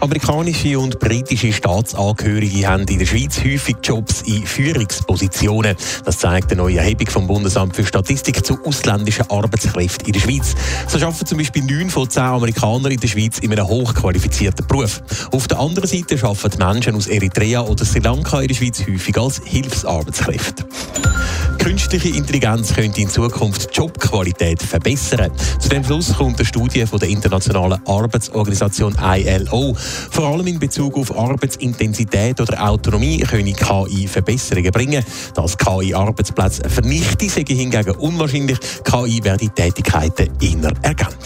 Amerikanische und britische Staatsangehörige haben in der Schweiz häufig Jobs in Führungspositionen. Das zeigt eine neue Erhebung vom Bundesamt für Statistik zu ausländischen Arbeitskräften in der Schweiz. So arbeiten zum Beispiel neun von zehn Amerikanern in der Schweiz in einem hochqualifizierten Beruf. Auf der anderen Seite arbeiten Menschen aus Eritrea oder Sri Lanka in der Schweiz häufig als Hilfsarbeitskräfte. Künstliche Intelligenz könnte in Zukunft die Jobqualität verbessern. Zu dem Schluss kommt eine Studie von der Internationalen Arbeitsorganisation ILO. Vor allem in Bezug auf Arbeitsintensität oder Autonomie können KI Verbesserungen bringen. Dass KI Arbeitsplätze vernichte, sei hingegen unwahrscheinlich. KI werde Tätigkeiten eher ergänzen.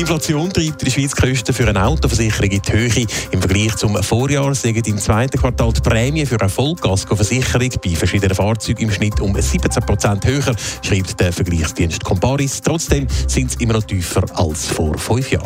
Die Inflation treibt die Kosten für eine Autoversicherung in die Höhe. Im Vergleich zum Vorjahr sind im zweiten Quartal die Prämie für eine Vollkaskoversicherung bei verschiedenen Fahrzeugen im Schnitt um 17 Prozent höher, schreibt der Vergleichsdienst Comparis. Trotzdem sind sie immer noch tiefer als vor fünf Jahren.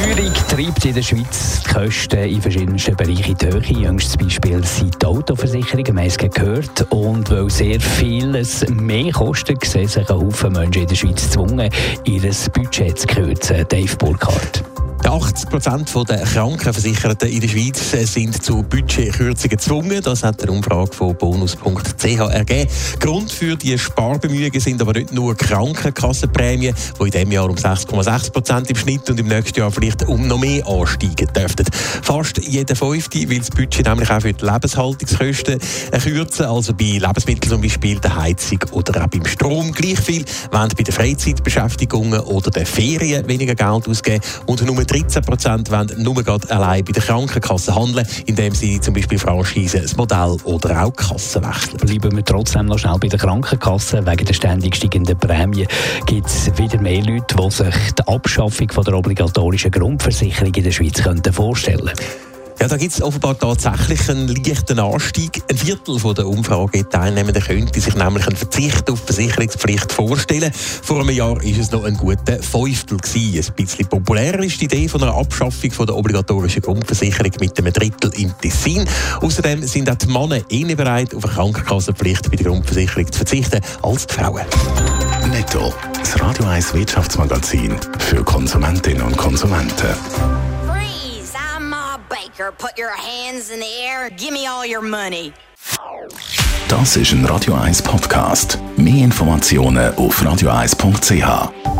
Teuerung treibt in der Schweiz die Kosten in verschiedensten Bereichen in die Höhe. Jüngstes Beispiel sind die Autoversicherungen, wir haben gehört. Und weil sehr vieles mehr kostet, sehen sich ein Haufen Menschen in der Schweiz gezwungen, ihr Budget zu kürzen. Dave Burkhardt. 80 Prozent der Krankenversicherten in der Schweiz sind zu Budgetkürzungen gezwungen. Das hat eine Umfrage von bonus.ch ergeben. Grund für die Sparbemühungen sind aber nicht nur Krankenkassenprämien, die in diesem Jahr um 6,6 Prozent im Schnitt und im nächsten Jahr vielleicht um noch mehr ansteigen dürften. Fast jeder Fünfte will das Budget nämlich auch für die Lebenshaltungskosten kürzen, also bei Lebensmitteln zum Beispiel, der Heizung oder auch beim Strom. Gleich viel wollen bei den Freizeitbeschäftigungen oder den Ferien weniger Geld ausgeben und nur 13 Prozent wollen nur allein bei der Krankenkasse handeln, indem sie zum Beispiel Franchise, das Modell oder auch Kassen wechseln. Bleiben wir trotzdem noch schnell bei der Krankenkasse. Wegen der ständig steigenden Prämie gibt es wieder mehr Leute, die sich die Abschaffung von der obligatorischen Grundversicherung in der Schweiz vorstellen könnten. Ja, da gibt es offenbar tatsächlich einen leichten Anstieg. Ein Viertel der Umfrageteilnehmenden könnte sich nämlich einen Verzicht auf Versicherungspflicht vorstellen. Vor einem Jahr war es noch ein guter Fünftel. Gewesen. Ein bisschen populärer ist die Idee von einer Abschaffung von der obligatorischen Grundversicherung mit einem Drittel im Tessin. Außerdem sind auch die Männer eher bereit, auf eine Krankenkassenpflicht bei der Grundversicherung zu verzichten, als die Frauen. Netto, das Radio 1 Wirtschaftsmagazin für Konsumentinnen und Konsumenten. Baker, put your hands in the air, give me all your money. Das ist ein Radio 1 Podcast. Mehr Informationen auf radio1.ch.